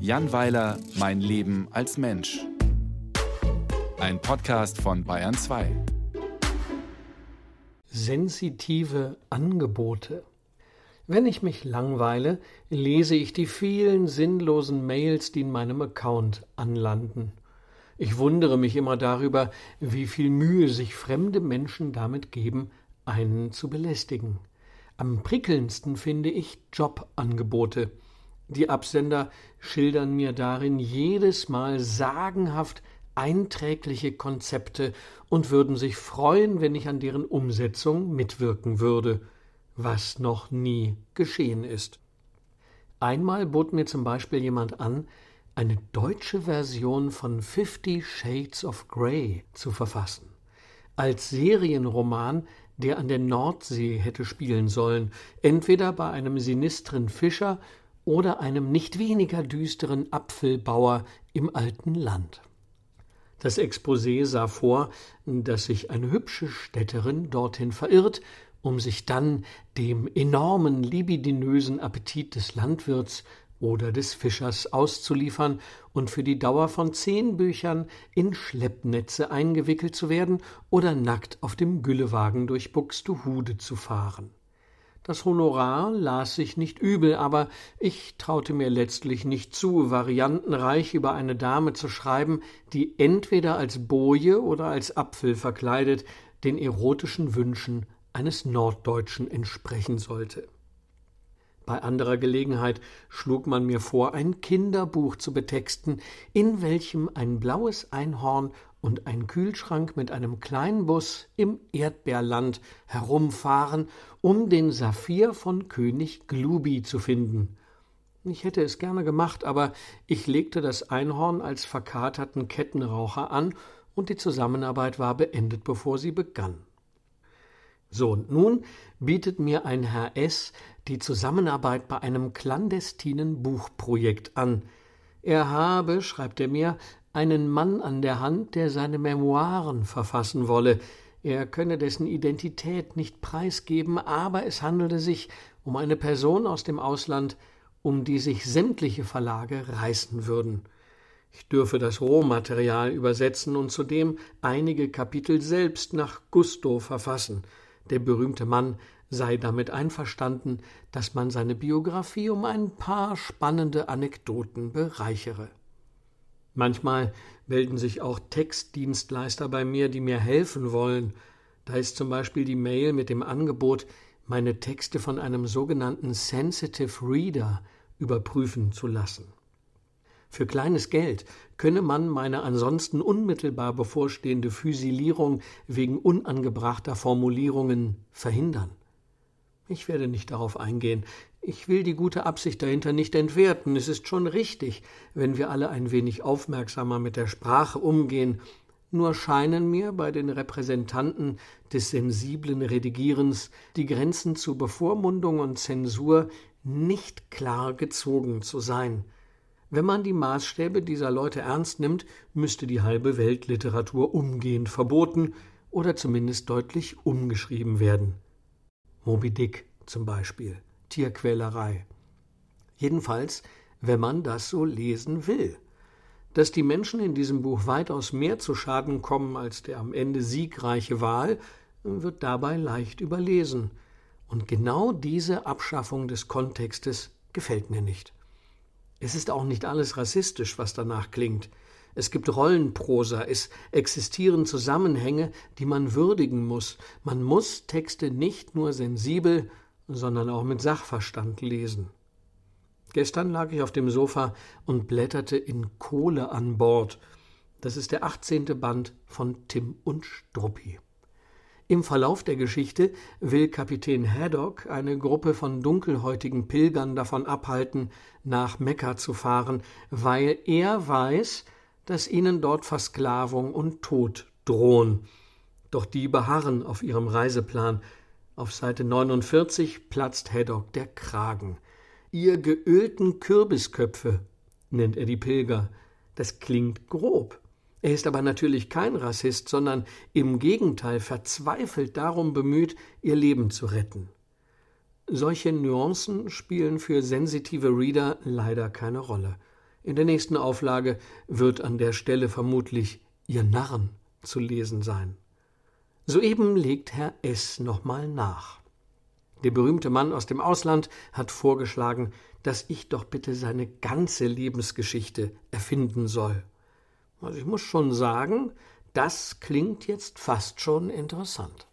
Jan Weiler, Mein Leben als Mensch. Ein Podcast von Bayern 2. Sensitive Angebote. Wenn ich mich langweile, lese ich die vielen sinnlosen Mails, die in meinem Account anlanden. Ich wundere mich immer darüber, wie viel Mühe sich fremde Menschen damit geben, einen zu belästigen. Am prickelndsten finde ich Jobangebote. Die Absender schildern mir darin jedes Mal sagenhaft einträgliche Konzepte und würden sich freuen, wenn ich an deren Umsetzung mitwirken würde, was noch nie geschehen ist. Einmal bot mir zum Beispiel jemand an, eine deutsche Version von Fifty Shades of Grey zu verfassen. Als Serienroman der an der Nordsee hätte spielen sollen, entweder bei einem sinistren Fischer oder einem nicht weniger düsteren Apfelbauer im alten Land. Das Exposé sah vor, dass sich eine hübsche Städterin dorthin verirrt, um sich dann dem enormen libidinösen Appetit des Landwirts oder des Fischers auszuliefern und für die Dauer von zehn Büchern in Schleppnetze eingewickelt zu werden oder nackt auf dem Güllewagen durch Buxtehude zu fahren. Das Honorar las sich nicht übel, aber ich traute mir letztlich nicht zu, variantenreich über eine Dame zu schreiben, die entweder als Boje oder als Apfel verkleidet den erotischen Wünschen eines Norddeutschen entsprechen sollte. Bei anderer Gelegenheit schlug man mir vor, ein Kinderbuch zu betexten, in welchem ein blaues Einhorn und ein Kühlschrank mit einem kleinen Bus im Erdbeerland herumfahren, um den Saphir von König Glubi zu finden. Ich hätte es gerne gemacht, aber ich legte das Einhorn als verkaterten Kettenraucher an, und die Zusammenarbeit war beendet, bevor sie begann. So, und nun bietet mir ein Herr S. die Zusammenarbeit bei einem clandestinen Buchprojekt an. Er habe, schreibt er mir, einen Mann an der Hand, der seine Memoiren verfassen wolle. Er könne dessen Identität nicht preisgeben, aber es handele sich um eine Person aus dem Ausland, um die sich sämtliche Verlage reißen würden. Ich dürfe das Rohmaterial übersetzen und zudem einige Kapitel selbst nach Gusto verfassen. Der berühmte Mann sei damit einverstanden, dass man seine Biografie um ein paar spannende Anekdoten bereichere. Manchmal melden sich auch Textdienstleister bei mir, die mir helfen wollen. Da ist zum Beispiel die Mail mit dem Angebot, meine Texte von einem sogenannten Sensitive Reader überprüfen zu lassen. Für kleines Geld könne man meine ansonsten unmittelbar bevorstehende Füsilierung wegen unangebrachter Formulierungen verhindern. Ich werde nicht darauf eingehen. Ich will die gute Absicht dahinter nicht entwerten. Es ist schon richtig, wenn wir alle ein wenig aufmerksamer mit der Sprache umgehen. Nur scheinen mir bei den Repräsentanten des sensiblen Redigierens die Grenzen zu Bevormundung und Zensur nicht klar gezogen zu sein. Wenn man die Maßstäbe dieser Leute ernst nimmt, müsste die halbe Weltliteratur umgehend verboten oder zumindest deutlich umgeschrieben werden. Moby Dick zum Beispiel, Tierquälerei. Jedenfalls, wenn man das so lesen will. Dass die Menschen in diesem Buch weitaus mehr zu Schaden kommen als der am Ende siegreiche Wahl, wird dabei leicht überlesen. Und genau diese Abschaffung des Kontextes gefällt mir nicht. Es ist auch nicht alles rassistisch, was danach klingt. Es gibt Rollenprosa, es existieren Zusammenhänge, die man würdigen muss. Man muss Texte nicht nur sensibel, sondern auch mit Sachverstand lesen. Gestern lag ich auf dem Sofa und blätterte in Kohle an Bord. Das ist der 18. Band von Tim und Struppi. Im Verlauf der Geschichte will Kapitän Haddock eine Gruppe von dunkelhäutigen Pilgern davon abhalten, nach Mekka zu fahren, weil er weiß, dass ihnen dort Versklavung und Tod drohen. Doch die beharren auf ihrem Reiseplan. Auf Seite 49 platzt Haddock der Kragen. Ihr geölten Kürbisköpfe nennt er die Pilger. Das klingt grob. Er ist aber natürlich kein Rassist, sondern im Gegenteil verzweifelt darum bemüht, ihr Leben zu retten. Solche Nuancen spielen für sensitive Reader leider keine Rolle. In der nächsten Auflage wird an der Stelle vermutlich Ihr Narren zu lesen sein. Soeben legt Herr S. nochmal nach. Der berühmte Mann aus dem Ausland hat vorgeschlagen, dass ich doch bitte seine ganze Lebensgeschichte erfinden soll. Also ich muss schon sagen, das klingt jetzt fast schon interessant.